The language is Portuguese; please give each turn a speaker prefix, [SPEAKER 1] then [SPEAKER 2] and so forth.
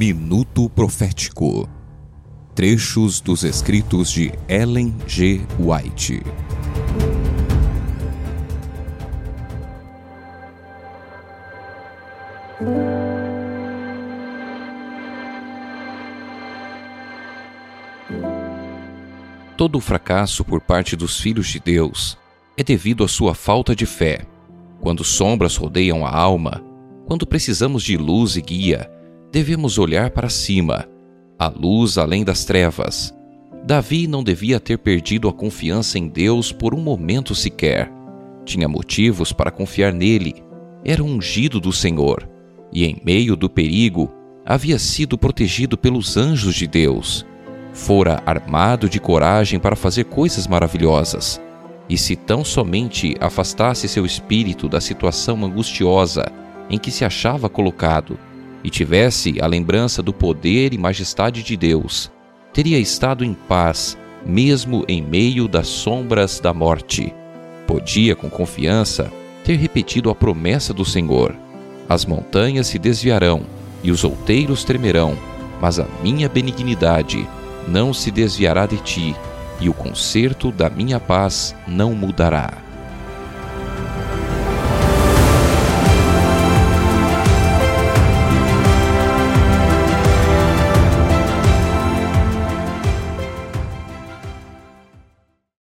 [SPEAKER 1] Minuto Profético Trechos dos escritos de Ellen G. White. Todo o fracasso por parte dos filhos de Deus é devido à sua falta de fé. Quando sombras rodeiam a alma, quando precisamos de luz e guia, devemos olhar para cima, a luz além das trevas. Davi não devia ter perdido a confiança em Deus por um momento sequer. Tinha motivos para confiar nele. Era ungido do Senhor e, em meio do perigo, havia sido protegido pelos anjos de Deus. Fora armado de coragem para fazer coisas maravilhosas. E se tão somente afastasse seu espírito da situação angustiosa em que se achava colocado, e tivesse a lembrança do poder e majestade de Deus, teria estado em paz, mesmo em meio das sombras da morte. Podia, com confiança, ter repetido a promessa do Senhor: As montanhas se desviarão e os outeiros tremerão, mas a minha benignidade não se desviará de ti, e o conserto da minha paz não mudará.